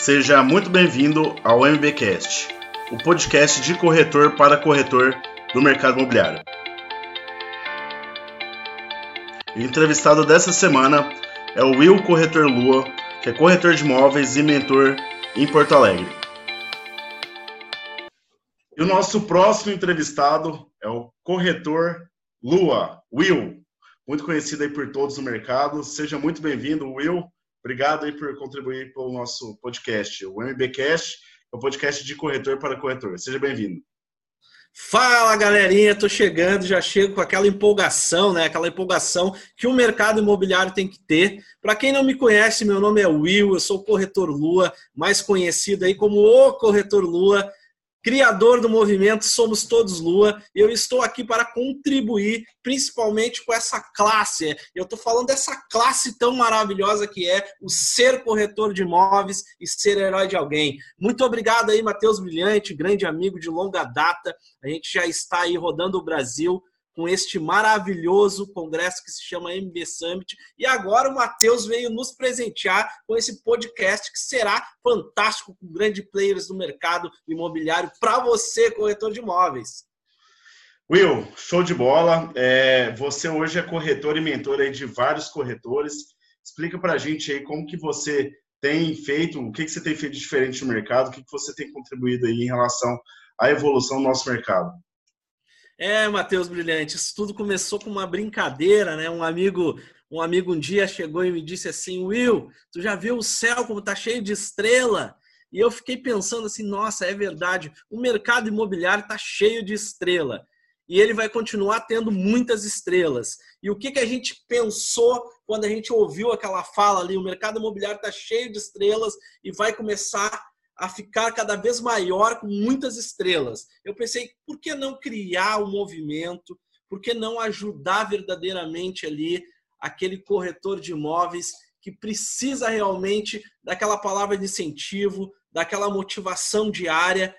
Seja muito bem-vindo ao MBcast, o podcast de corretor para corretor do mercado imobiliário. O entrevistado dessa semana é o Will Corretor Lua, que é corretor de imóveis e mentor em Porto Alegre. E o nosso próximo entrevistado é o corretor Lua, Will, muito conhecido aí por todos no mercado. Seja muito bem-vindo, Will. Obrigado aí por contribuir para o nosso podcast. O MBcast é o podcast de corretor para corretor. Seja bem-vindo. Fala galerinha, tô chegando, já chego com aquela empolgação, né? Aquela empolgação que o mercado imobiliário tem que ter. Para quem não me conhece, meu nome é Will, eu sou corretor Lua, mais conhecido aí como o corretor Lua criador do movimento Somos Todos Lua. Eu estou aqui para contribuir, principalmente com essa classe. Eu estou falando dessa classe tão maravilhosa que é o ser corretor de imóveis e ser herói de alguém. Muito obrigado aí, Matheus Brilhante, grande amigo de longa data. A gente já está aí rodando o Brasil com este maravilhoso congresso que se chama MB Summit. E agora o Matheus veio nos presentear com esse podcast que será fantástico com grandes players do mercado imobiliário para você, corretor de imóveis. Will, show de bola. É, você hoje é corretor e mentor aí de vários corretores. Explica para a gente aí como que você tem feito, o que, que você tem feito diferente no mercado, o que, que você tem contribuído aí em relação à evolução do nosso mercado. É, Matheus Brilhante, isso tudo começou com uma brincadeira, né? Um amigo, um amigo um dia chegou e me disse assim: "Will, tu já viu o céu como tá cheio de estrela?" E eu fiquei pensando assim: "Nossa, é verdade. O mercado imobiliário tá cheio de estrela." E ele vai continuar tendo muitas estrelas. E o que, que a gente pensou quando a gente ouviu aquela fala ali? O mercado imobiliário está cheio de estrelas e vai começar a ficar cada vez maior com muitas estrelas. Eu pensei, por que não criar um movimento? Por que não ajudar verdadeiramente ali aquele corretor de imóveis que precisa realmente daquela palavra de incentivo, daquela motivação diária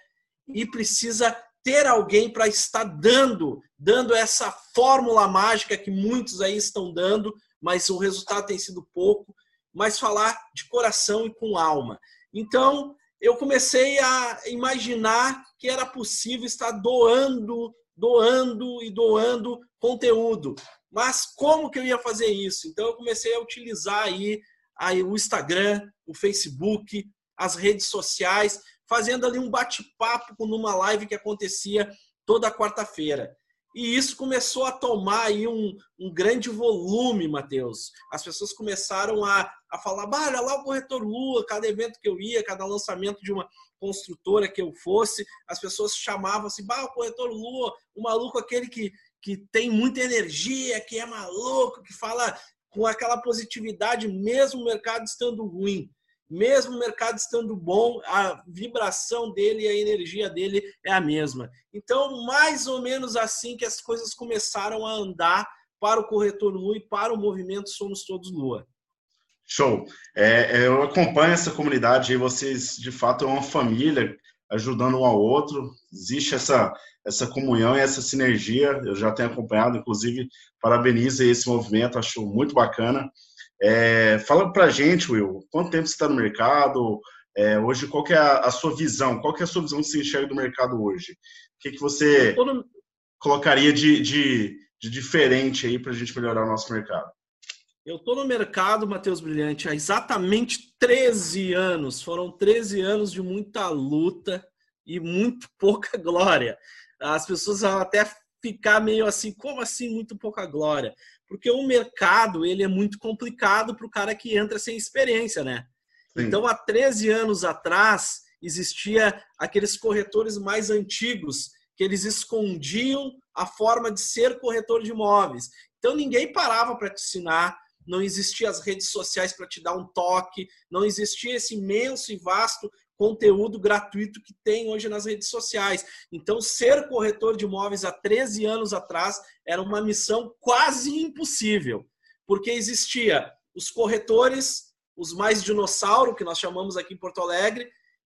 e precisa ter alguém para estar dando, dando essa fórmula mágica que muitos aí estão dando, mas o resultado tem sido pouco, mas falar de coração e com alma. Então, eu comecei a imaginar que era possível estar doando, doando e doando conteúdo. Mas como que eu ia fazer isso? Então eu comecei a utilizar aí, aí o Instagram, o Facebook, as redes sociais, fazendo ali um bate-papo numa live que acontecia toda quarta-feira. E isso começou a tomar aí um, um grande volume, Matheus. As pessoas começaram a, a falar, bah, olha lá o corretor Lua, cada evento que eu ia, cada lançamento de uma construtora que eu fosse, as pessoas chamavam assim, bah, o corretor Lua, o maluco aquele que, que tem muita energia, que é maluco, que fala com aquela positividade, mesmo o mercado estando ruim mesmo o mercado estando bom, a vibração dele e a energia dele é a mesma. Então, mais ou menos assim que as coisas começaram a andar para o corretor Lua e para o movimento Somos Todos Lua. Show. É, é eu acompanho essa comunidade e vocês, de fato, é uma família ajudando um ao outro. Existe essa, essa comunhão e essa sinergia. Eu já tenho acompanhado, inclusive, parabenizo esse movimento, acho muito bacana. É, fala para a gente, Will, quanto tempo você está no mercado? É, hoje, qual é a, a, sua visão? Qual é a sua visão que você enxerga do mercado hoje? O que, que você no... colocaria de, de, de diferente aí para a gente melhorar o nosso mercado? Eu estou no mercado, Matheus Brilhante, há exatamente 13 anos. Foram 13 anos de muita luta e muito pouca glória. As pessoas vão até ficar meio assim, como assim muito pouca glória? porque o mercado ele é muito complicado para o cara que entra sem experiência, né? Sim. Então, há 13 anos atrás, existia aqueles corretores mais antigos que eles escondiam a forma de ser corretor de imóveis. Então, ninguém parava para te ensinar, não existia as redes sociais para te dar um toque, não existia esse imenso e vasto conteúdo gratuito que tem hoje nas redes sociais. Então, ser corretor de imóveis há 13 anos atrás era uma missão quase impossível, porque existia os corretores, os mais dinossauro, que nós chamamos aqui em Porto Alegre,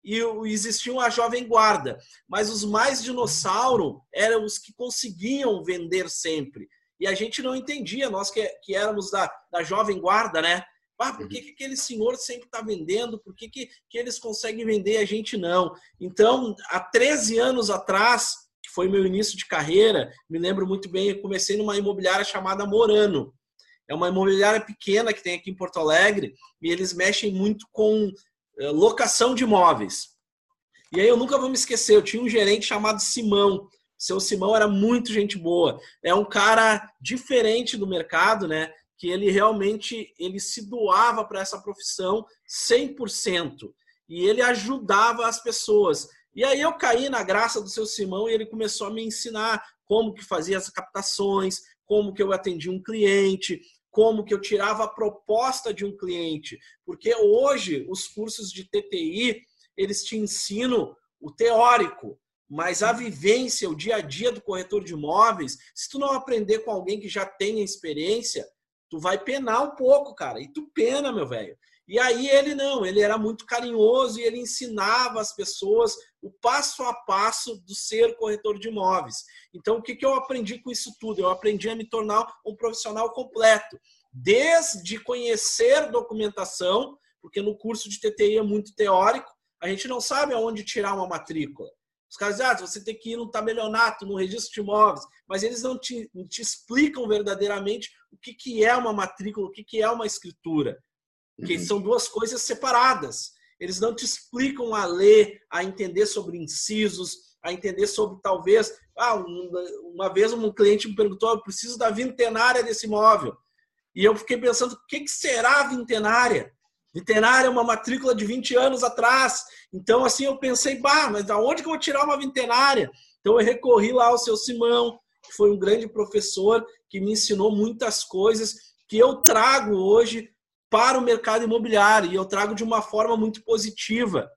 e existiam a jovem guarda. Mas os mais dinossauro eram os que conseguiam vender sempre. E a gente não entendia, nós que, que éramos da, da jovem guarda, né? Ah, por que, que aquele senhor sempre está vendendo? Por que, que, que eles conseguem vender e a gente não? Então, há 13 anos atrás, que foi meu início de carreira, me lembro muito bem, eu comecei numa imobiliária chamada Morano. É uma imobiliária pequena que tem aqui em Porto Alegre e eles mexem muito com eh, locação de imóveis. E aí eu nunca vou me esquecer, eu tinha um gerente chamado Simão. Seu Simão era muito gente boa. É um cara diferente do mercado, né? Que ele realmente ele se doava para essa profissão 100%. E ele ajudava as pessoas. E aí eu caí na graça do seu Simão e ele começou a me ensinar como que fazia as captações, como que eu atendia um cliente, como que eu tirava a proposta de um cliente. Porque hoje os cursos de TTI, eles te ensinam o teórico, mas a vivência, o dia a dia do corretor de imóveis, se tu não aprender com alguém que já tenha experiência, tu vai penar um pouco, cara. E tu pena, meu velho. E aí ele não, ele era muito carinhoso e ele ensinava as pessoas o passo a passo do ser corretor de imóveis. Então, o que, que eu aprendi com isso tudo? Eu aprendi a me tornar um profissional completo. Desde conhecer documentação, porque no curso de TTI é muito teórico, a gente não sabe aonde tirar uma matrícula. Os caras dizem, ah, você tem que ir no tabelionato, no registro de imóveis, mas eles não te, te explicam verdadeiramente o que, que é uma matrícula, o que, que é uma escritura. Que uhum. são duas coisas separadas. Eles não te explicam a ler, a entender sobre incisos, a entender sobre talvez. Ah, uma vez um cliente me perguntou: eu preciso da vintenária desse imóvel. E eu fiquei pensando: o que, que será a vintenária? Vintenária é uma matrícula de 20 anos atrás. Então, assim, eu pensei, bah, mas da onde que eu vou tirar uma vintenária? Então, eu recorri lá ao seu Simão, que foi um grande professor, que me ensinou muitas coisas que eu trago hoje para o mercado imobiliário e eu trago de uma forma muito positiva.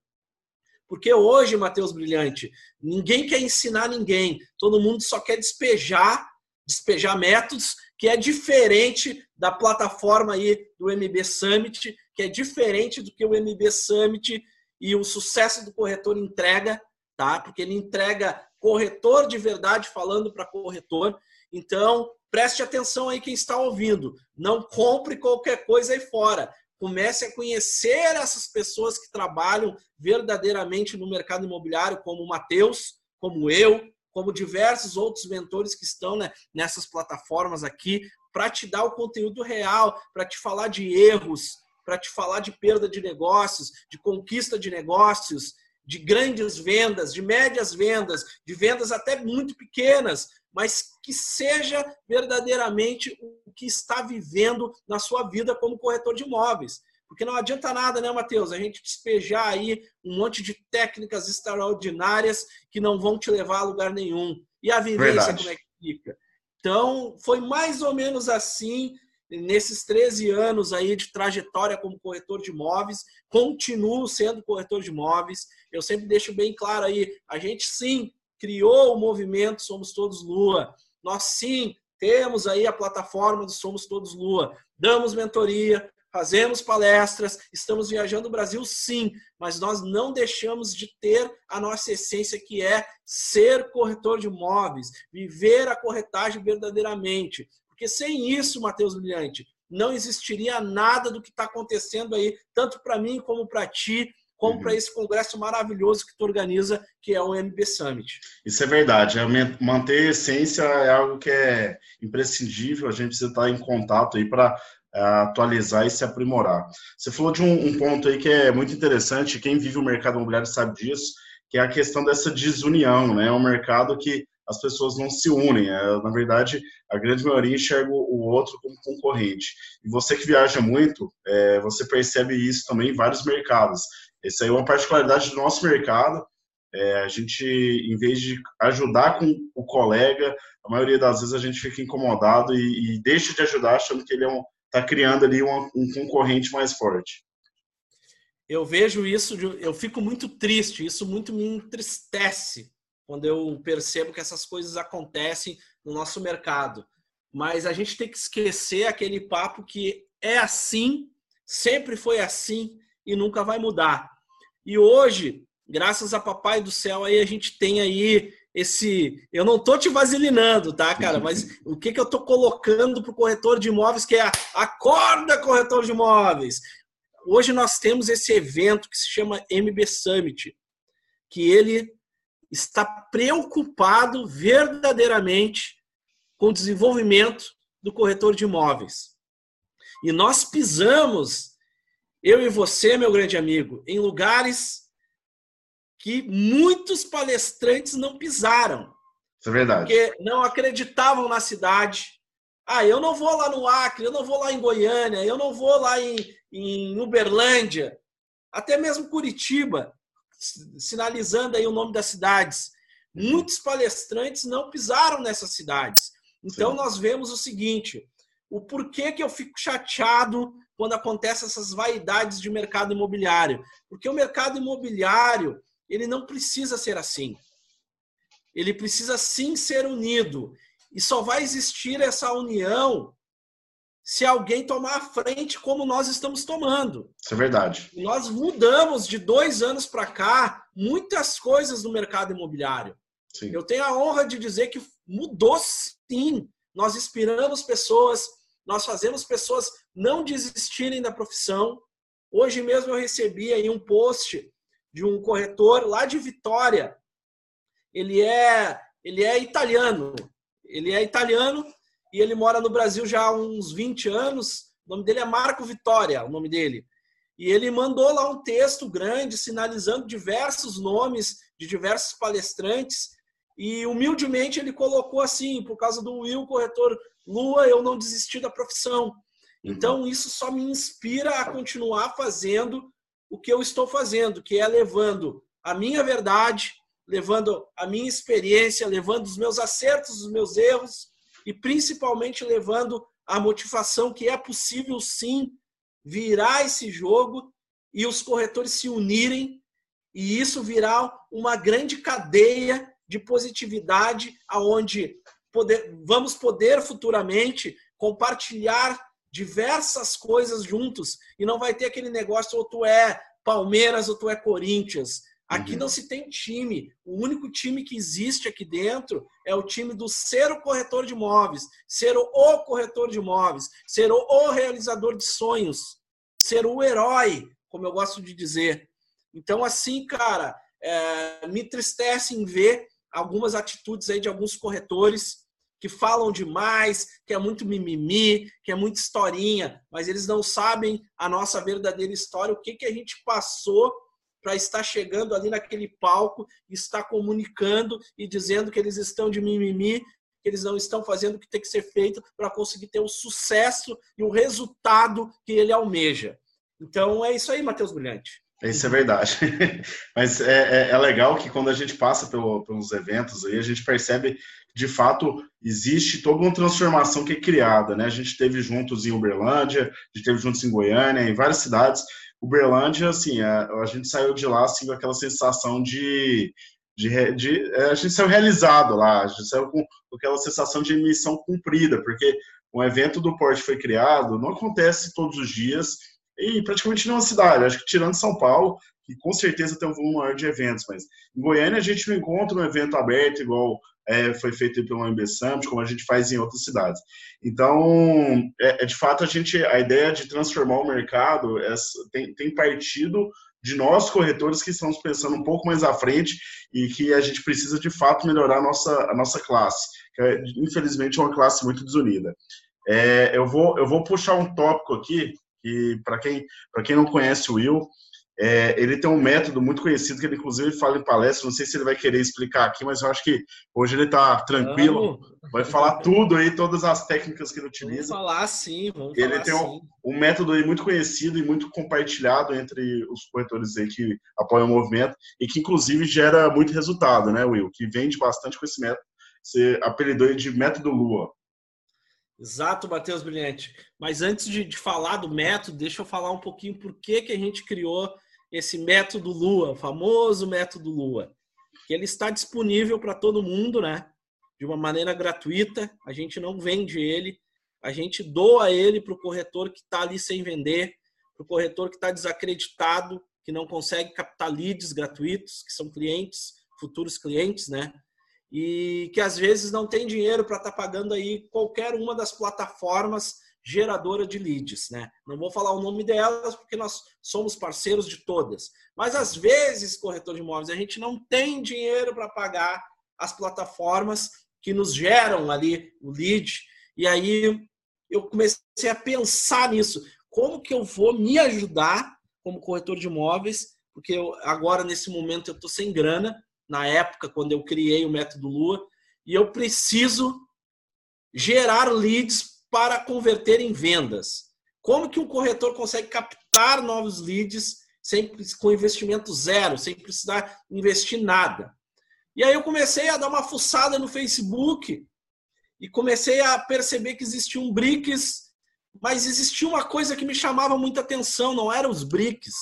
Porque hoje, Matheus Brilhante, ninguém quer ensinar ninguém, todo mundo só quer despejar, despejar métodos que é diferente da plataforma aí do MB Summit, que é diferente do que o MB Summit e o sucesso do corretor entrega, tá? Porque ele entrega corretor de verdade falando para corretor. Então, preste atenção aí quem está ouvindo. Não compre qualquer coisa aí fora. Comece a conhecer essas pessoas que trabalham verdadeiramente no mercado imobiliário, como o Matheus, como eu, como diversos outros mentores que estão né, nessas plataformas aqui, para te dar o conteúdo real, para te falar de erros, para te falar de perda de negócios, de conquista de negócios, de grandes vendas, de médias vendas, de vendas até muito pequenas, mas que seja verdadeiramente o que está vivendo na sua vida como corretor de imóveis. Porque não adianta nada, né, Matheus? A gente despejar aí um monte de técnicas extraordinárias que não vão te levar a lugar nenhum. E a vivência, Verdade. como é que fica? Então, foi mais ou menos assim nesses 13 anos aí de trajetória como corretor de imóveis, continuo sendo corretor de imóveis. Eu sempre deixo bem claro aí, a gente sim criou o movimento Somos Todos Lua. Nós sim temos aí a plataforma do Somos Todos Lua. Damos mentoria, fazemos palestras, estamos viajando o Brasil sim, mas nós não deixamos de ter a nossa essência que é ser corretor de imóveis, viver a corretagem verdadeiramente. Porque sem isso, Matheus Brilhante, não existiria nada do que está acontecendo aí, tanto para mim como para ti, como uhum. para esse congresso maravilhoso que tu organiza, que é o MB Summit. Isso é verdade. É manter a essência é algo que é imprescindível. A gente precisa estar em contato aí para atualizar e se aprimorar. Você falou de um, um, ponto aí que é muito interessante. Quem vive o mercado imobiliário sabe disso, que é a questão dessa desunião, né? É um mercado que as pessoas não se unem. É, na verdade, a grande maioria enxerga o outro como concorrente. E você que viaja muito, é, você percebe isso também em vários mercados. Essa aí é uma particularidade do nosso mercado. É, a gente, em vez de ajudar com o colega, a maioria das vezes a gente fica incomodado e, e deixa de ajudar achando que ele é um, está criando ali um, um concorrente mais forte. Eu vejo isso, eu fico muito triste, isso muito me entristece quando eu percebo que essas coisas acontecem no nosso mercado. Mas a gente tem que esquecer aquele papo que é assim, sempre foi assim e nunca vai mudar. E hoje, graças a Papai do Céu, aí a gente tem aí esse. Eu não tô te vasilinando, tá, cara? Mas o que, que eu tô colocando para o corretor de imóveis, que é a acorda, corretor de imóveis. Hoje nós temos esse evento que se chama MB Summit, que ele está preocupado verdadeiramente com o desenvolvimento do corretor de imóveis. E nós pisamos, eu e você, meu grande amigo, em lugares que muitos palestrantes não pisaram. Isso é verdade. Porque não acreditavam na cidade. Ah, eu não vou lá no Acre, eu não vou lá em Goiânia, eu não vou lá em, em Uberlândia, até mesmo Curitiba, sinalizando aí o nome das cidades. Muitos palestrantes não pisaram nessas cidades. Então Sim. nós vemos o seguinte: o porquê que eu fico chateado quando acontecem essas vaidades de mercado imobiliário? Porque o mercado imobiliário ele não precisa ser assim. Ele precisa sim ser unido. E só vai existir essa união se alguém tomar a frente como nós estamos tomando. Isso é verdade. nós mudamos de dois anos para cá muitas coisas no mercado imobiliário. Sim. Eu tenho a honra de dizer que mudou sim. Nós inspiramos pessoas, nós fazemos pessoas não desistirem da profissão. Hoje mesmo eu recebi aí um post de um corretor lá de Vitória. Ele é, ele é italiano. Ele é italiano e ele mora no Brasil já há uns 20 anos. O nome dele é Marco Vitória, o nome dele. E ele mandou lá um texto grande sinalizando diversos nomes de diversos palestrantes. E humildemente ele colocou assim: por causa do Will, corretor Lua, eu não desisti da profissão. Então isso só me inspira a continuar fazendo o que eu estou fazendo, que é levando a minha verdade, levando a minha experiência, levando os meus acertos, os meus erros e principalmente levando a motivação que é possível sim virar esse jogo e os corretores se unirem e isso virar uma grande cadeia de positividade aonde poder, vamos poder futuramente compartilhar diversas coisas juntos e não vai ter aquele negócio ou tu é Palmeiras ou tu é Corinthians. Aqui uhum. não se tem time. O único time que existe aqui dentro é o time do ser o corretor de imóveis, ser o, corretor de imóveis, ser o, o realizador de sonhos, ser o herói, como eu gosto de dizer. Então, assim, cara, é, me tristece em ver algumas atitudes aí de alguns corretores que falam demais, que é muito mimimi, que é muita historinha, mas eles não sabem a nossa verdadeira história, o que, que a gente passou para estar chegando ali naquele palco, estar comunicando e dizendo que eles estão de mimimi, que eles não estão fazendo o que tem que ser feito para conseguir ter o sucesso e o resultado que ele almeja. Então é isso aí, Matheus Brilhante. Isso é verdade. Mas é, é, é, legal que quando a gente passa pelo, pelos eventos aí, a gente percebe de fato existe toda uma transformação que é criada, né? A gente teve juntos em Uberlândia, a gente teve juntos em Goiânia, em várias cidades. Uberlândia, assim, a, a gente saiu de lá assim com aquela sensação de, de, de é, a gente saiu realizado lá, a gente saiu com, com aquela sensação de missão cumprida, porque um evento do porte foi criado, não acontece todos os dias e praticamente nenhuma cidade. Acho que tirando São Paulo, que com certeza tem um volume maior de eventos, mas em Goiânia a gente não encontra um evento aberto igual é, foi feito pelo MB Summit, como a gente faz em outras cidades. Então, é, é, de fato, a gente, a ideia de transformar o mercado é, tem, tem partido de nós corretores que estamos pensando um pouco mais à frente e que a gente precisa de fato melhorar a nossa, a nossa classe, que é, infelizmente é uma classe muito desunida. É, eu, vou, eu vou puxar um tópico aqui, que para quem, quem não conhece o Will, é, ele tem um método muito conhecido que ele, inclusive, fala em palestra. Não sei se ele vai querer explicar aqui, mas eu acho que hoje ele está tranquilo. Vamos. Vai falar tudo aí, todas as técnicas que ele utiliza. Vamos falar sim, vamos Ele falar tem um, um, método aí muito conhecido e muito compartilhado entre os corretores aí que apoiam o movimento e que, inclusive, gera muito resultado, né, Will? Que vende bastante com esse método. Você apelidou ele de método Lua. Exato, Matheus Brilhante. Mas antes de, de, falar do método, deixa eu falar um pouquinho por que, que a gente criou esse método Lua, o famoso método Lua, que ele está disponível para todo mundo, né? De uma maneira gratuita. A gente não vende ele, a gente doa ele para o corretor que está ali sem vender, para o corretor que está desacreditado, que não consegue captar leads gratuitos, que são clientes, futuros clientes, né? E que às vezes não tem dinheiro para estar tá pagando aí qualquer uma das plataformas geradora de leads, né? Não vou falar o nome delas porque nós somos parceiros de todas. Mas às vezes, corretor de imóveis, a gente não tem dinheiro para pagar as plataformas que nos geram ali o lead. E aí eu comecei a pensar nisso. Como que eu vou me ajudar como corretor de imóveis? Porque eu, agora, nesse momento, eu estou sem grana. Na época, quando eu criei o método Lua. E eu preciso gerar leads para converter em vendas. Como que um corretor consegue captar novos leads sem, com investimento zero, sem precisar investir nada? E aí eu comecei a dar uma fuçada no Facebook e comecei a perceber que existiam bricks, mas existia uma coisa que me chamava muita atenção, não eram os bricks.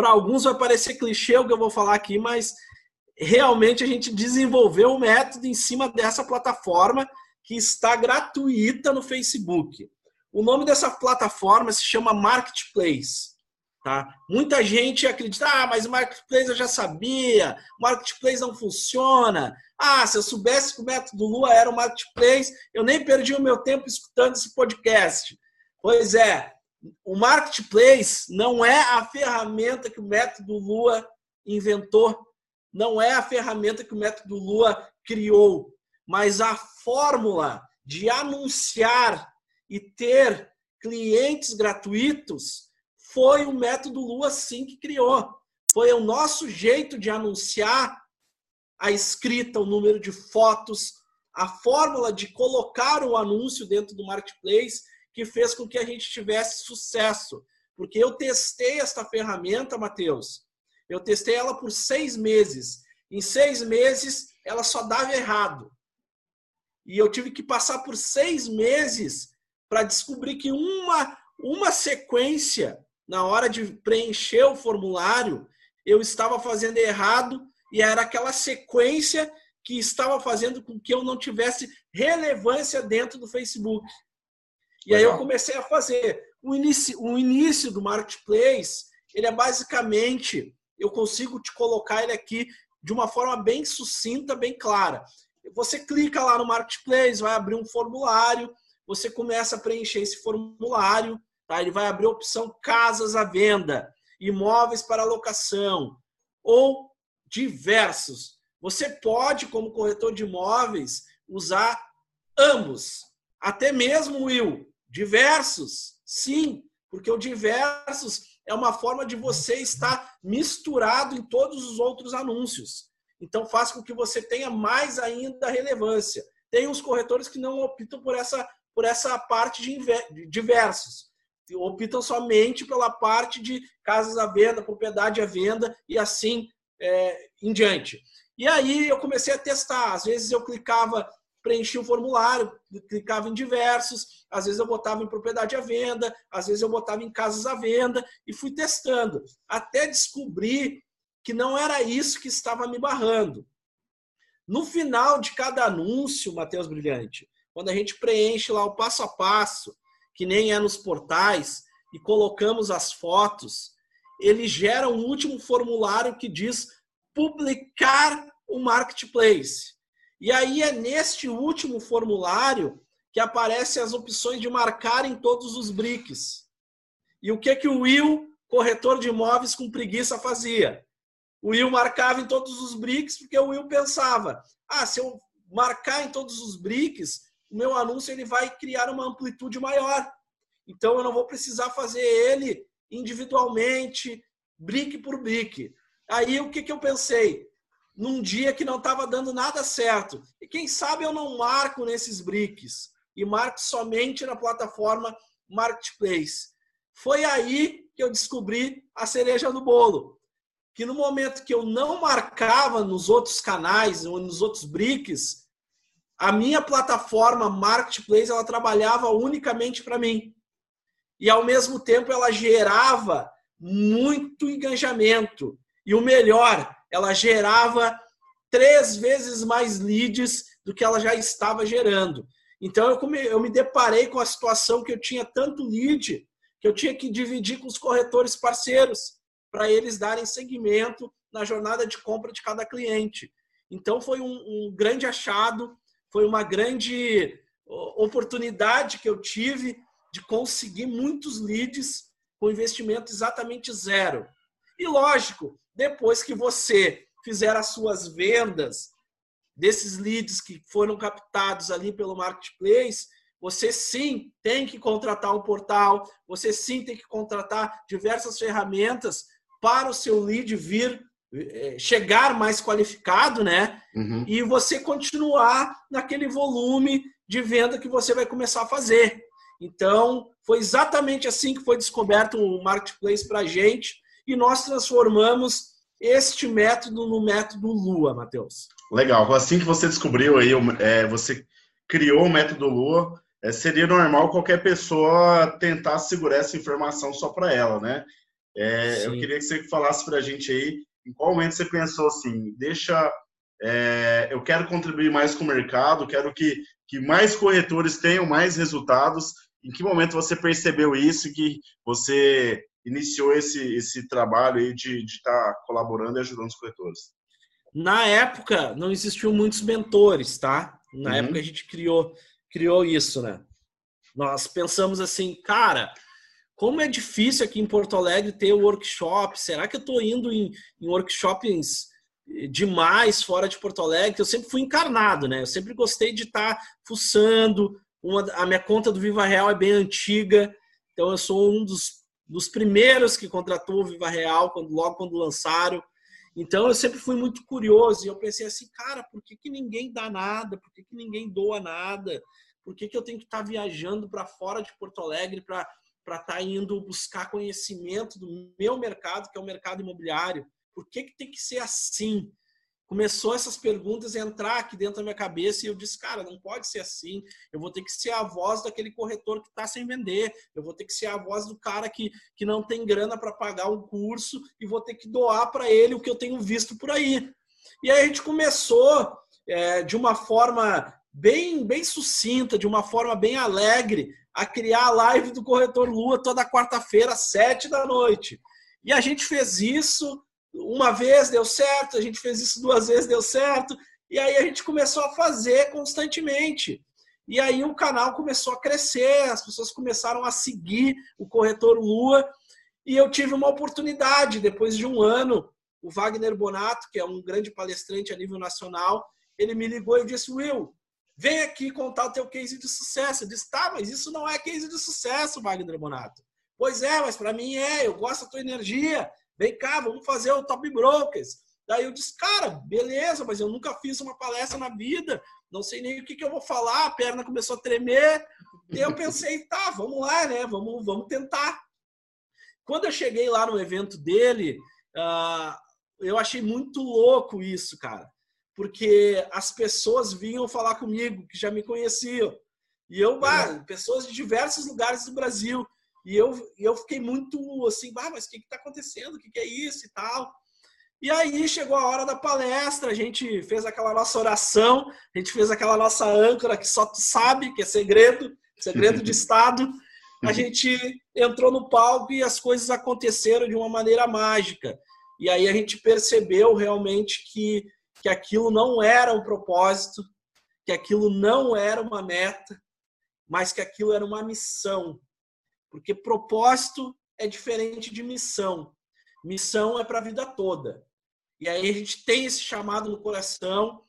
Para alguns vai parecer clichê o que eu vou falar aqui, mas realmente a gente desenvolveu o método em cima dessa plataforma que está gratuita no Facebook. O nome dessa plataforma se chama Marketplace. Tá? Muita gente acredita, ah, mas o Marketplace eu já sabia, Marketplace não funciona. Ah, se eu soubesse que o método Lua era o Marketplace, eu nem perdi o meu tempo escutando esse podcast. Pois é, o Marketplace não é a ferramenta que o método Lua inventou, não é a ferramenta que o método Lua criou mas a fórmula de anunciar e ter clientes gratuitos foi o método Lua sim que criou. Foi o nosso jeito de anunciar a escrita, o número de fotos, a fórmula de colocar o anúncio dentro do marketplace que fez com que a gente tivesse sucesso. Porque eu testei esta ferramenta, Matheus. Eu testei ela por seis meses. Em seis meses, ela só dava errado. E eu tive que passar por seis meses para descobrir que uma, uma sequência, na hora de preencher o formulário, eu estava fazendo errado e era aquela sequência que estava fazendo com que eu não tivesse relevância dentro do Facebook. E aí eu comecei a fazer. O início, o início do Marketplace, ele é basicamente, eu consigo te colocar ele aqui de uma forma bem sucinta, bem clara. Você clica lá no Marketplace, vai abrir um formulário, você começa a preencher esse formulário, tá? Ele vai abrir a opção casas à venda, imóveis para locação ou diversos. Você pode, como corretor de imóveis, usar ambos. Até mesmo, Will, diversos. Sim, porque o diversos é uma forma de você estar misturado em todos os outros anúncios. Então faz com que você tenha mais ainda relevância. Tem uns corretores que não optam por essa, por essa parte de, de diversos. Optam somente pela parte de casas à venda, propriedade à venda e assim é, em diante. E aí eu comecei a testar. Às vezes eu clicava, preenchia o formulário, clicava em diversos, às vezes eu botava em propriedade à venda, às vezes eu botava em casas à venda e fui testando até descobrir que não era isso que estava me barrando. No final de cada anúncio, Matheus Brilhante, quando a gente preenche lá o passo a passo, que nem é nos portais, e colocamos as fotos, ele gera um último formulário que diz publicar o marketplace. E aí é neste último formulário que aparecem as opções de marcar em todos os bricks. E o que que o Will, corretor de imóveis com preguiça, fazia? O Will marcava em todos os bricks, porque o Will pensava: ah, se eu marcar em todos os bricks, o meu anúncio ele vai criar uma amplitude maior. Então eu não vou precisar fazer ele individualmente, brick por brick. Aí o que, que eu pensei? Num dia que não estava dando nada certo. E quem sabe eu não marco nesses bricks e marco somente na plataforma Marketplace. Foi aí que eu descobri a cereja do bolo que no momento que eu não marcava nos outros canais ou nos outros bricks, a minha plataforma Marketplace ela trabalhava unicamente para mim. E ao mesmo tempo ela gerava muito engajamento. E o melhor, ela gerava três vezes mais leads do que ela já estava gerando. Então eu, eu me deparei com a situação que eu tinha tanto lead que eu tinha que dividir com os corretores parceiros para eles darem seguimento na jornada de compra de cada cliente. Então foi um, um grande achado, foi uma grande oportunidade que eu tive de conseguir muitos leads com investimento exatamente zero. E lógico, depois que você fizer as suas vendas desses leads que foram captados ali pelo marketplace, você sim tem que contratar um portal, você sim tem que contratar diversas ferramentas para o seu lead vir eh, chegar mais qualificado, né? Uhum. E você continuar naquele volume de venda que você vai começar a fazer. Então, foi exatamente assim que foi descoberto o marketplace para a gente e nós transformamos este método no método Lua, Matheus. Legal. Assim que você descobriu aí, é, você criou o método Lua, é, seria normal qualquer pessoa tentar segurar essa informação só para ela, né? É, eu queria que você falasse para a gente aí, em qual momento você pensou assim, deixa, é, eu quero contribuir mais com o mercado, quero que, que mais corretores tenham mais resultados. Em que momento você percebeu isso e que você iniciou esse, esse trabalho aí de estar tá colaborando e ajudando os corretores? Na época, não existiam muitos mentores, tá? Na uhum. época a gente criou criou isso, né? Nós pensamos assim, cara, como é difícil aqui em Porto Alegre ter workshop. Será que eu estou indo em, em workshops demais fora de Porto Alegre? Eu sempre fui encarnado, né? Eu sempre gostei de estar tá fuçando. Uma, a minha conta do Viva Real é bem antiga, então eu sou um dos, dos primeiros que contratou o Viva Real quando, logo quando lançaram. Então eu sempre fui muito curioso e eu pensei assim, cara, por que, que ninguém dá nada? Por que, que ninguém doa nada? Por que, que eu tenho que estar viajando para fora de Porto Alegre para estar tá indo buscar conhecimento do meu mercado, que é o mercado imobiliário? Por que, que tem que ser assim? Começou essas perguntas a entrar aqui dentro da minha cabeça e eu disse, cara, não pode ser assim. Eu vou ter que ser a voz daquele corretor que está sem vender. Eu vou ter que ser a voz do cara que, que não tem grana para pagar um curso e vou ter que doar para ele o que eu tenho visto por aí. E aí a gente começou é, de uma forma bem, bem sucinta, de uma forma bem alegre, a criar a live do Corretor Lua toda quarta-feira, sete da noite. E a gente fez isso uma vez deu certo, a gente fez isso duas vezes, deu certo, e aí a gente começou a fazer constantemente. E aí o canal começou a crescer, as pessoas começaram a seguir o corretor Lua, e eu tive uma oportunidade, depois de um ano, o Wagner Bonato, que é um grande palestrante a nível nacional, ele me ligou e disse: Will, vem aqui contar o teu case de sucesso. Eu disse: tá, mas isso não é case de sucesso, Wagner Bonato. Pois é, mas para mim é, eu gosto da tua energia, Vem cá, vamos fazer o Top Brokers. Daí eu disse, cara, beleza, mas eu nunca fiz uma palestra na vida, não sei nem o que, que eu vou falar, a perna começou a tremer. E eu pensei, tá, vamos lá, né? Vamos, vamos tentar. Quando eu cheguei lá no evento dele, uh, eu achei muito louco isso, cara. Porque as pessoas vinham falar comigo, que já me conheciam. E eu, ah, pessoas de diversos lugares do Brasil. E eu, eu fiquei muito assim, ah, mas o que está acontecendo? O que, que é isso e tal? E aí chegou a hora da palestra, a gente fez aquela nossa oração, a gente fez aquela nossa âncora que só tu sabe, que é segredo, segredo de Estado. A gente entrou no palco e as coisas aconteceram de uma maneira mágica. E aí a gente percebeu realmente que, que aquilo não era um propósito, que aquilo não era uma meta, mas que aquilo era uma missão. Porque propósito é diferente de missão. Missão é para a vida toda. E aí a gente tem esse chamado no coração.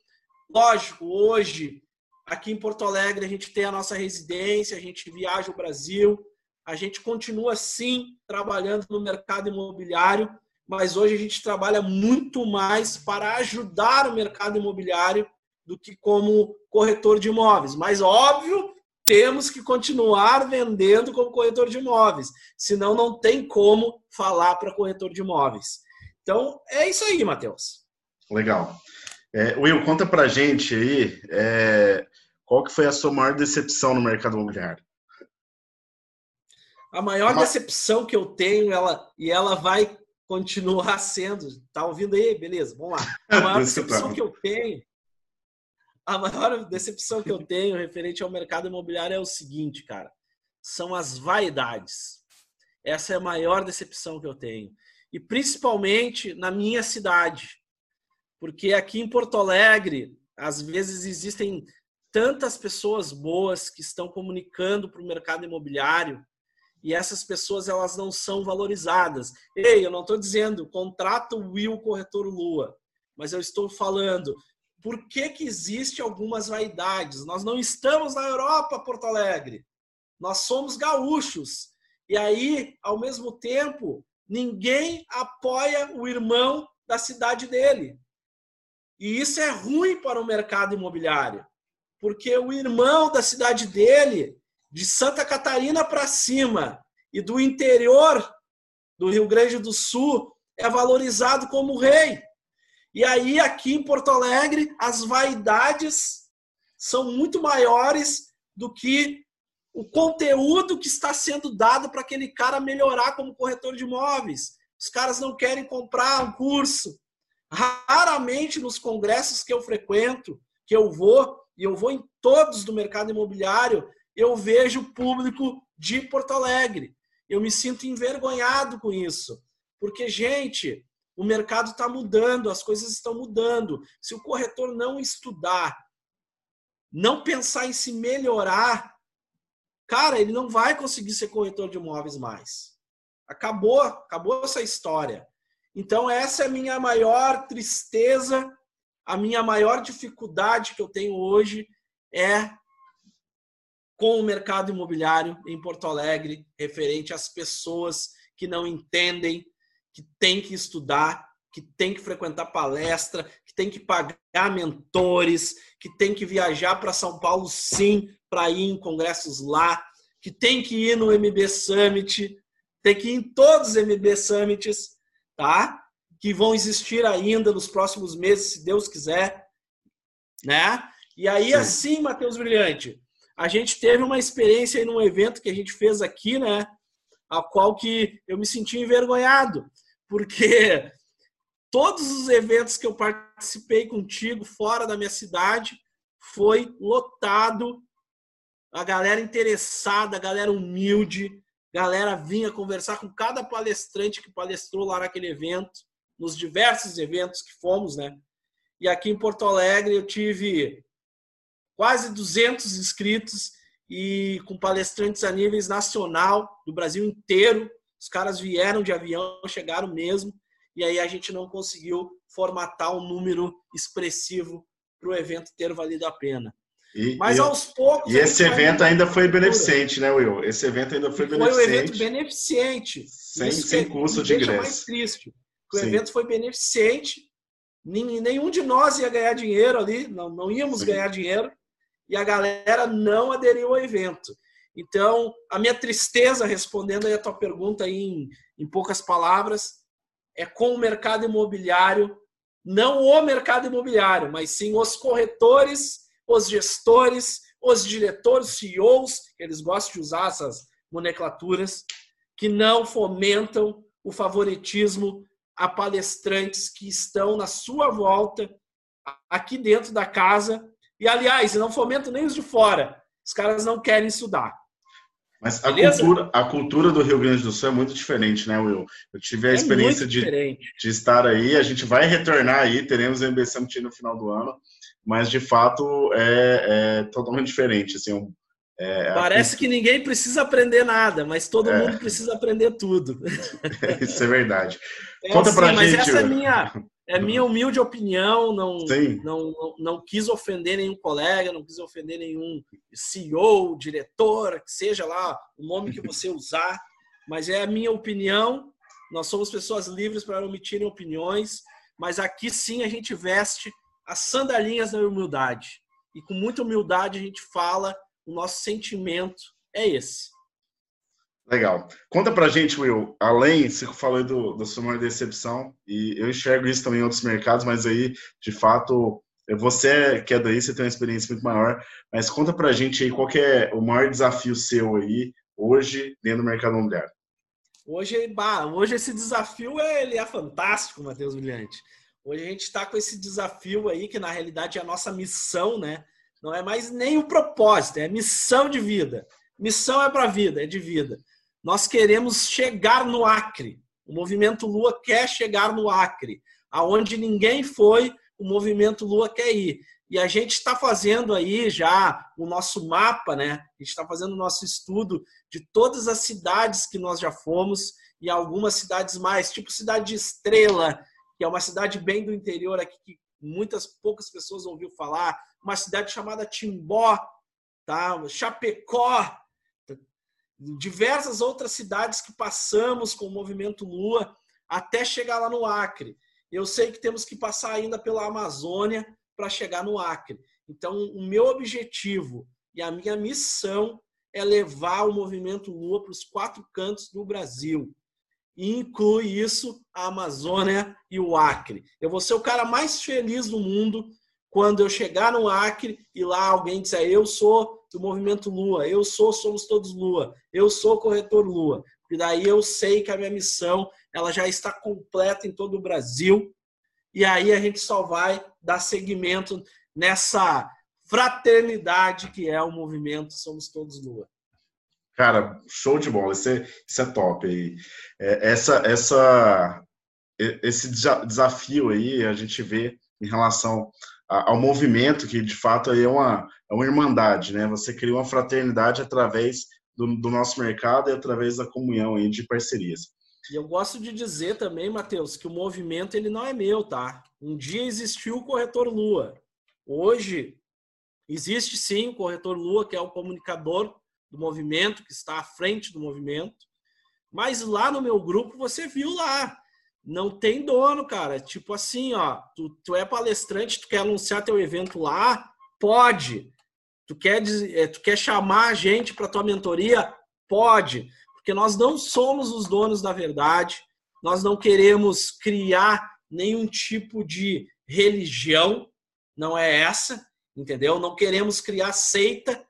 Lógico, hoje, aqui em Porto Alegre, a gente tem a nossa residência, a gente viaja o Brasil, a gente continua sim trabalhando no mercado imobiliário, mas hoje a gente trabalha muito mais para ajudar o mercado imobiliário do que como corretor de imóveis. Mas óbvio temos que continuar vendendo como corretor de imóveis, senão não tem como falar para corretor de imóveis. Então, é isso aí, Matheus. Legal. É, Will, conta para gente aí é, qual que foi a sua maior decepção no mercado imobiliário? A maior decepção que eu tenho, ela e ela vai continuar sendo. Tá ouvindo aí? Beleza, vamos lá. A maior decepção que eu tenho a maior decepção que eu tenho referente ao mercado imobiliário é o seguinte, cara. São as vaidades. Essa é a maior decepção que eu tenho. E principalmente na minha cidade. Porque aqui em Porto Alegre, às vezes existem tantas pessoas boas que estão comunicando para o mercado imobiliário e essas pessoas elas não são valorizadas. Ei, eu não estou dizendo contrata o Will Corretor Lua, mas eu estou falando por que, que existe algumas vaidades. Nós não estamos na Europa, Porto Alegre. Nós somos gaúchos. E aí, ao mesmo tempo, ninguém apoia o irmão da cidade dele. E isso é ruim para o mercado imobiliário, porque o irmão da cidade dele de Santa Catarina para cima e do interior do Rio Grande do Sul é valorizado como rei. E aí, aqui em Porto Alegre, as vaidades são muito maiores do que o conteúdo que está sendo dado para aquele cara melhorar como corretor de imóveis. Os caras não querem comprar um curso. Raramente nos congressos que eu frequento, que eu vou, e eu vou em todos do mercado imobiliário, eu vejo o público de Porto Alegre. Eu me sinto envergonhado com isso. Porque, gente, o mercado está mudando, as coisas estão mudando. Se o corretor não estudar, não pensar em se melhorar, cara, ele não vai conseguir ser corretor de imóveis mais. Acabou, acabou essa história. Então, essa é a minha maior tristeza, a minha maior dificuldade que eu tenho hoje é com o mercado imobiliário em Porto Alegre, referente às pessoas que não entendem, que tem que estudar, que tem que frequentar palestra, que tem que pagar mentores, que tem que viajar para São Paulo sim, para ir em congressos lá, que tem que ir no MB Summit, tem que ir em todos os MB Summits, tá? Que vão existir ainda nos próximos meses, se Deus quiser, né? E aí, sim. assim, Matheus Brilhante, a gente teve uma experiência aí num evento que a gente fez aqui, né? A qual que eu me senti envergonhado, porque todos os eventos que eu participei contigo fora da minha cidade foi lotado, a galera interessada, a galera humilde, a galera vinha conversar com cada palestrante que palestrou lá naquele evento, nos diversos eventos que fomos, né? E aqui em Porto Alegre eu tive quase 200 inscritos e com palestrantes a níveis nacional, do Brasil inteiro. Os caras vieram de avião, chegaram mesmo, e aí a gente não conseguiu formatar um número expressivo para o evento ter valido a pena. E, Mas e, aos poucos. E esse evento ainda foi beneficente, né, Will? Esse evento ainda foi, foi beneficente. Foi um evento beneficente. Sem, sem custo de ingresso. mais triste. O Sim. evento foi beneficente. Nenhum de nós ia ganhar dinheiro ali, não, não íamos Sim. ganhar dinheiro e a galera não aderiu ao evento. Então, a minha tristeza, respondendo aí a tua pergunta em, em poucas palavras, é com o mercado imobiliário, não o mercado imobiliário, mas sim os corretores, os gestores, os diretores, CEOs, eles gostam de usar essas nomenclaturas, que não fomentam o favoritismo a palestrantes que estão na sua volta, aqui dentro da casa, e, aliás, não fomento nem os de fora. Os caras não querem estudar. Mas a cultura, a cultura do Rio Grande do Sul é muito diferente, né, Will? Eu tive a é experiência de, de estar aí, a gente vai retornar aí, teremos a MB Summit no final do ano, mas de fato é, é totalmente diferente. Assim, é, Parece a... que ninguém precisa aprender nada, mas todo é. mundo precisa aprender tudo. Isso é verdade. É Conta assim, pra mas gente. Essa é minha, é minha humilde opinião, não, não, não, não, quis ofender nenhum colega, não quis ofender nenhum CEO, diretor, que seja lá o nome que você usar, mas é a minha opinião. Nós somos pessoas livres para omitirem opiniões, mas aqui sim a gente veste as sandalinhas da humildade. E com muita humildade a gente fala, o nosso sentimento é esse. Legal. Conta pra gente, Will, além, você falou do, da sua maior decepção, e eu enxergo isso também em outros mercados, mas aí, de fato, você que é daí, você tem uma experiência muito maior, mas conta pra gente aí qual é o maior desafio seu aí, hoje, dentro do mercado imobiliário. Hoje, bah, hoje esse desafio é, ele é fantástico, Matheus Brilhante. Hoje a gente está com esse desafio aí, que na realidade é a nossa missão, né? Não é mais nem o propósito, é missão de vida. Missão é para vida, é de vida. Nós queremos chegar no Acre. O movimento Lua quer chegar no Acre, aonde ninguém foi o movimento Lua quer ir. E a gente está fazendo aí já o nosso mapa, né? A gente está fazendo o nosso estudo de todas as cidades que nós já fomos e algumas cidades mais, tipo Cidade de Estrela, que é uma cidade bem do interior aqui que muitas poucas pessoas ouviu falar, uma cidade chamada Timbó, tá? Chapecó, diversas outras cidades que passamos com o movimento Lua até chegar lá no Acre. Eu sei que temos que passar ainda pela Amazônia para chegar no Acre. Então, o meu objetivo e a minha missão é levar o movimento Lua para os quatro cantos do Brasil. E inclui isso a Amazônia e o Acre. Eu vou ser o cara mais feliz do mundo quando eu chegar no Acre e lá alguém disser eu sou do movimento Lua, eu sou Somos Todos Lua, eu sou corretor Lua. E daí eu sei que a minha missão ela já está completa em todo o Brasil. E aí a gente só vai dar seguimento nessa fraternidade que é o movimento Somos Todos Lua. Cara, show de bola, isso é, isso é top aí. É, essa, essa, esse desafio aí a gente vê em relação ao movimento, que de fato é uma, é uma irmandade, né? Você cria uma fraternidade através do, do nosso mercado e através da comunhão aí de parcerias. E eu gosto de dizer também, Matheus, que o movimento ele não é meu, tá? Um dia existiu o corretor Lua. Hoje existe sim o corretor Lua, que é o comunicador do movimento, que está à frente do movimento. Mas lá no meu grupo você viu lá, não tem dono, cara. Tipo assim, ó, tu, tu é palestrante, tu quer anunciar teu evento lá, pode. Tu quer, eh, tu quer chamar a gente para tua mentoria, pode porque nós não somos os donos da verdade, nós não queremos criar nenhum tipo de religião, não é essa, entendeu? Não queremos criar seita,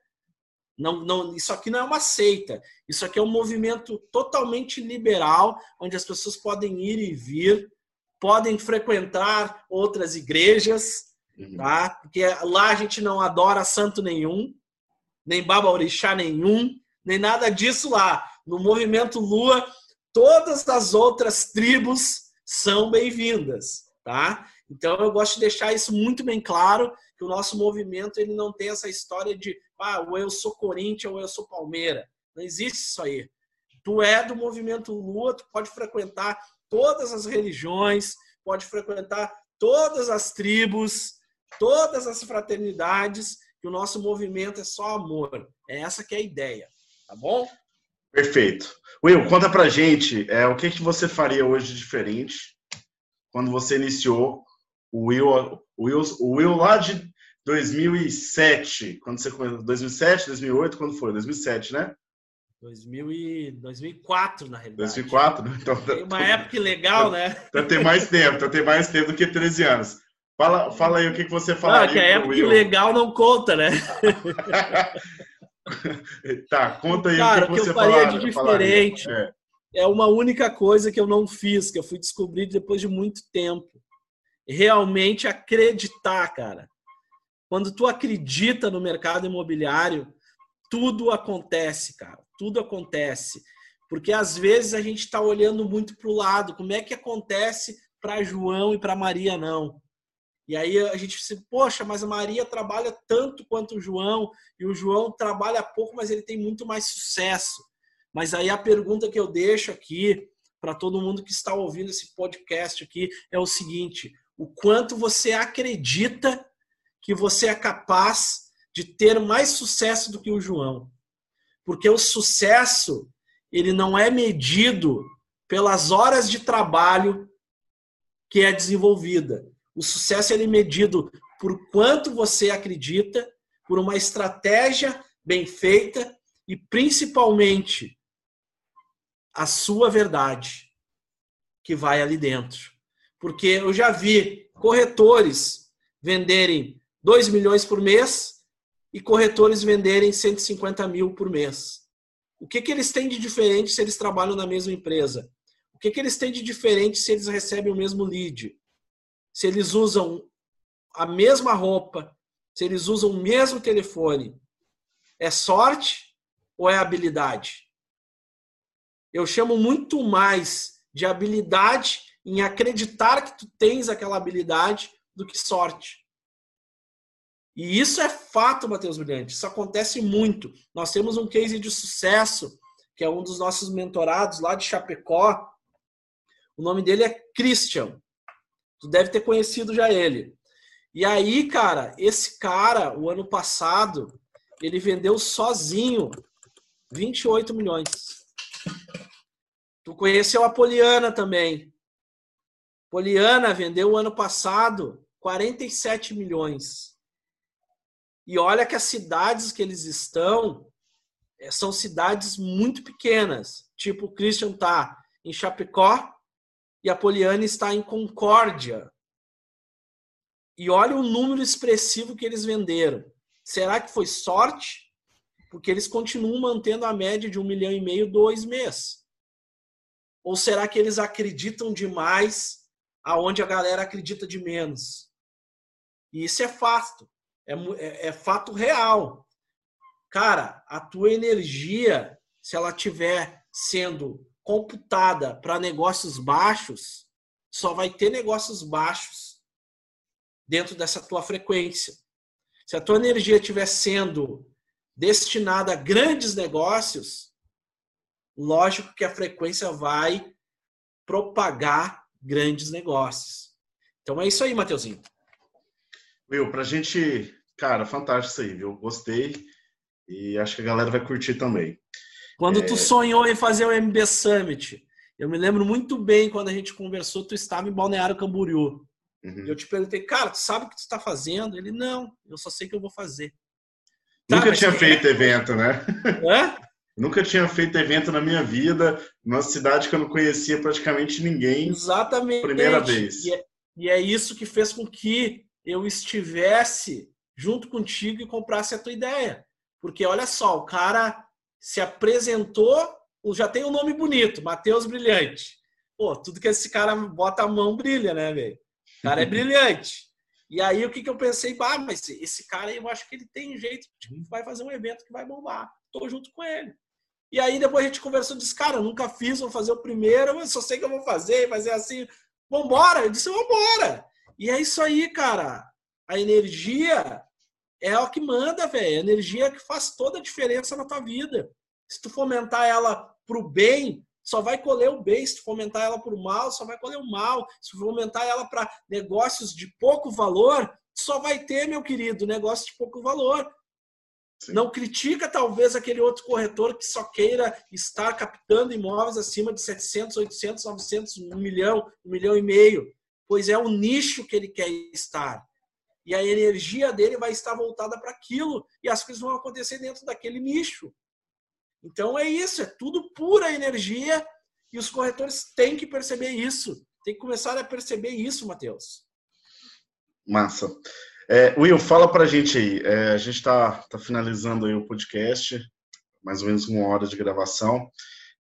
não, não, isso aqui não é uma seita, isso aqui é um movimento totalmente liberal, onde as pessoas podem ir e vir, podem frequentar outras igrejas, uhum. tá? Porque lá a gente não adora santo nenhum, nem baba orixá nenhum, nem nada disso lá no movimento Lua, todas as outras tribos são bem-vindas, tá? Então eu gosto de deixar isso muito bem claro, que o nosso movimento ele não tem essa história de ah, ou eu sou Corinthians ou eu sou Palmeira. Não existe isso aí. Tu é do movimento Lua, tu pode frequentar todas as religiões, pode frequentar todas as tribos, todas as fraternidades, que o nosso movimento é só amor. É essa que é a ideia, tá bom? Perfeito. Will, conta pra gente é, o que, que você faria hoje diferente quando você iniciou o Will, o Will, o Will lá de 2007, quando você começou, 2007, 2008, quando foi? 2007, né? 2000 e 2004, na realidade. 2004, né? Então, tem uma época legal, então, né? Então tem mais tempo, então tem mais tempo do que 13 anos. Fala, fala aí o que, que você falaria. Não, que a época legal não conta, né? tá, conta aí Cara, o que, que você eu faria falaria, de diferente é. é uma única coisa que eu não fiz, que eu fui descobrir depois de muito tempo. Realmente acreditar, cara. Quando tu acredita no mercado imobiliário, tudo acontece, cara. Tudo acontece. Porque às vezes a gente está olhando muito para o lado. Como é que acontece para João e para Maria não? E aí a gente se, poxa, mas a Maria trabalha tanto quanto o João, e o João trabalha pouco, mas ele tem muito mais sucesso. Mas aí a pergunta que eu deixo aqui para todo mundo que está ouvindo esse podcast aqui é o seguinte: o quanto você acredita que você é capaz de ter mais sucesso do que o João? Porque o sucesso ele não é medido pelas horas de trabalho que é desenvolvida, o sucesso é medido por quanto você acredita, por uma estratégia bem feita e principalmente a sua verdade que vai ali dentro. Porque eu já vi corretores venderem 2 milhões por mês e corretores venderem 150 mil por mês. O que, que eles têm de diferente se eles trabalham na mesma empresa? O que, que eles têm de diferente se eles recebem o mesmo lead? se eles usam a mesma roupa, se eles usam o mesmo telefone, é sorte ou é habilidade? Eu chamo muito mais de habilidade em acreditar que tu tens aquela habilidade do que sorte. E isso é fato, Matheus Brilhante. Isso acontece muito. Nós temos um case de sucesso, que é um dos nossos mentorados lá de Chapecó. O nome dele é Christian. Tu deve ter conhecido já ele. E aí, cara, esse cara, o ano passado, ele vendeu sozinho 28 milhões. Tu conheceu a Poliana também. Poliana vendeu o ano passado 47 milhões. E olha que as cidades que eles estão eh, são cidades muito pequenas. Tipo, o Christian tá em Chapecó e a Poliana está em Concórdia. E olha o número expressivo que eles venderam. Será que foi sorte? Porque eles continuam mantendo a média de um milhão e meio, dois meses. Ou será que eles acreditam demais aonde a galera acredita de menos? E isso é fato. É, é, é fato real. Cara, a tua energia, se ela tiver sendo computada para negócios baixos, só vai ter negócios baixos dentro dessa tua frequência. Se a tua energia estiver sendo destinada a grandes negócios, lógico que a frequência vai propagar grandes negócios. Então é isso aí, Mateuzinho. Will, pra gente, cara, fantástico isso aí, viu? Gostei e acho que a galera vai curtir também. Quando é... tu sonhou em fazer o MB Summit, eu me lembro muito bem quando a gente conversou, tu estava em Balneário Camboriú. Uhum. Eu te perguntei, cara, tu sabe o que tu está fazendo? Ele, não, eu só sei que eu vou fazer. Nunca tá, tinha feito é... evento, né? É? Nunca tinha feito evento na minha vida, numa cidade que eu não conhecia praticamente ninguém. Exatamente. Primeira vez. E é, e é isso que fez com que eu estivesse junto contigo e comprasse a tua ideia. Porque olha só, o cara se apresentou, já tem um nome bonito, Matheus Brilhante. Pô, tudo que esse cara bota a mão brilha, né, velho? O cara é brilhante. E aí o que, que eu pensei? Ah, mas esse cara eu acho que ele tem jeito, tipo, vai fazer um evento que vai bombar. Tô junto com ele. E aí depois a gente conversou, disse, cara, eu nunca fiz, vou fazer o primeiro, mas só sei que eu vou fazer, fazer assim. Vambora! Eu disse, vambora! E é isso aí, cara. A energia é o que manda, velho. A energia é que faz toda a diferença na tua vida. Se tu fomentar ela pro bem, só vai colher o bem. Se tu fomentar ela pro mal, só vai colher o mal. Se tu fomentar ela para negócios de pouco valor, só vai ter, meu querido, negócio de pouco valor. Sim. Não critica talvez aquele outro corretor que só queira estar captando imóveis acima de 700, 800, 900, 1 milhão, 1 milhão e meio, pois é o nicho que ele quer estar. E a energia dele vai estar voltada para aquilo e as coisas vão acontecer dentro daquele nicho. Então é isso, é tudo pura energia e os corretores têm que perceber isso. Tem que começar a perceber isso, Matheus. Massa. É, Will, fala para a gente aí. É, a gente está tá finalizando aí o podcast, mais ou menos uma hora de gravação.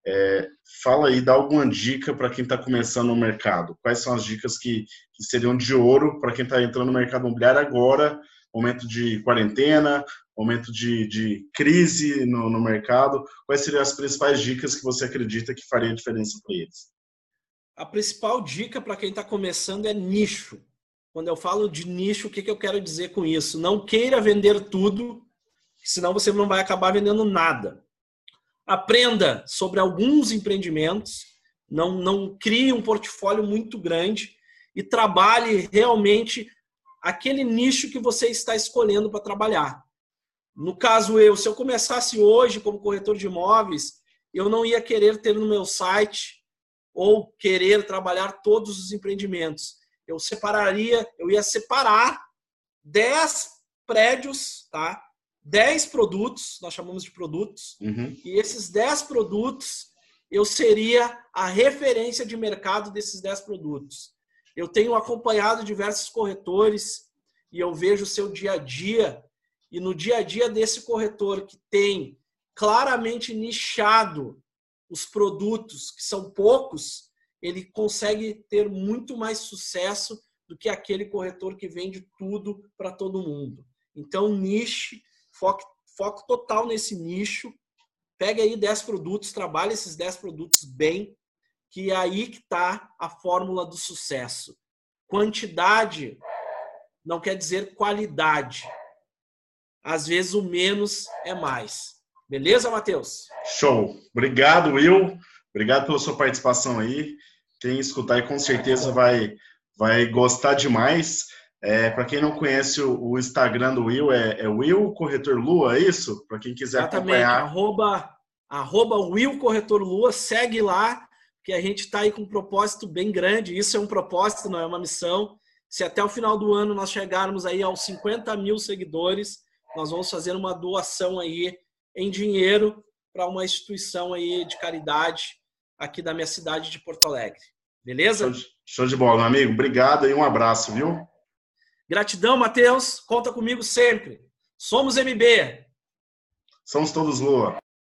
É, fala aí, dá alguma dica para quem está começando no mercado. Quais são as dicas que, que seriam de ouro para quem está entrando no mercado imobiliário agora, momento de quarentena, momento de, de crise no, no, mercado? Quais seriam as principais dicas que você acredita que faria diferença para eles? A principal dica para quem está começando é nicho. Quando eu falo de nicho, o que, que eu quero dizer com isso? Não queira vender tudo, senão você não vai acabar vendendo nada aprenda sobre alguns empreendimentos, não, não crie um portfólio muito grande e trabalhe realmente aquele nicho que você está escolhendo para trabalhar. No caso eu, se eu começasse hoje como corretor de imóveis, eu não ia querer ter no meu site ou querer trabalhar todos os empreendimentos. Eu separaria, eu ia separar 10 prédios, tá? 10 produtos, nós chamamos de produtos, uhum. e esses 10 produtos eu seria a referência de mercado desses 10 produtos. Eu tenho acompanhado diversos corretores e eu vejo o seu dia a dia, e no dia a dia desse corretor que tem claramente nichado os produtos, que são poucos, ele consegue ter muito mais sucesso do que aquele corretor que vende tudo para todo mundo. Então, niche foco, foco total nesse nicho. Pega aí 10 produtos, trabalha esses 10 produtos bem, que é aí que está a fórmula do sucesso. Quantidade não quer dizer qualidade. Às vezes o menos é mais. Beleza, Matheus? Show. Obrigado, Will. Obrigado pela sua participação aí. Quem escutar aí com certeza vai, vai gostar demais. É, Para quem não conhece o, o, Instagram do Will, é, é Will Corretor Lua, é isso? Para quem quiser Exatamente. acompanhar. Arroba, arroba Will Corretor Lua, segue lá, que a gente está aí com um propósito bem grande. Isso é um propósito, não é uma missão. Se até o final do ano nós chegarmos aí aos 50 mil seguidores, nós vamos fazer uma doação aí em dinheiro para uma instituição aí de caridade aqui da minha cidade de Porto Alegre. Beleza? Show de, show de bola, meu amigo. Obrigado e um abraço, viu? Gratidão, Matheus. Conta comigo sempre. Somos MB. Somos todos Lua.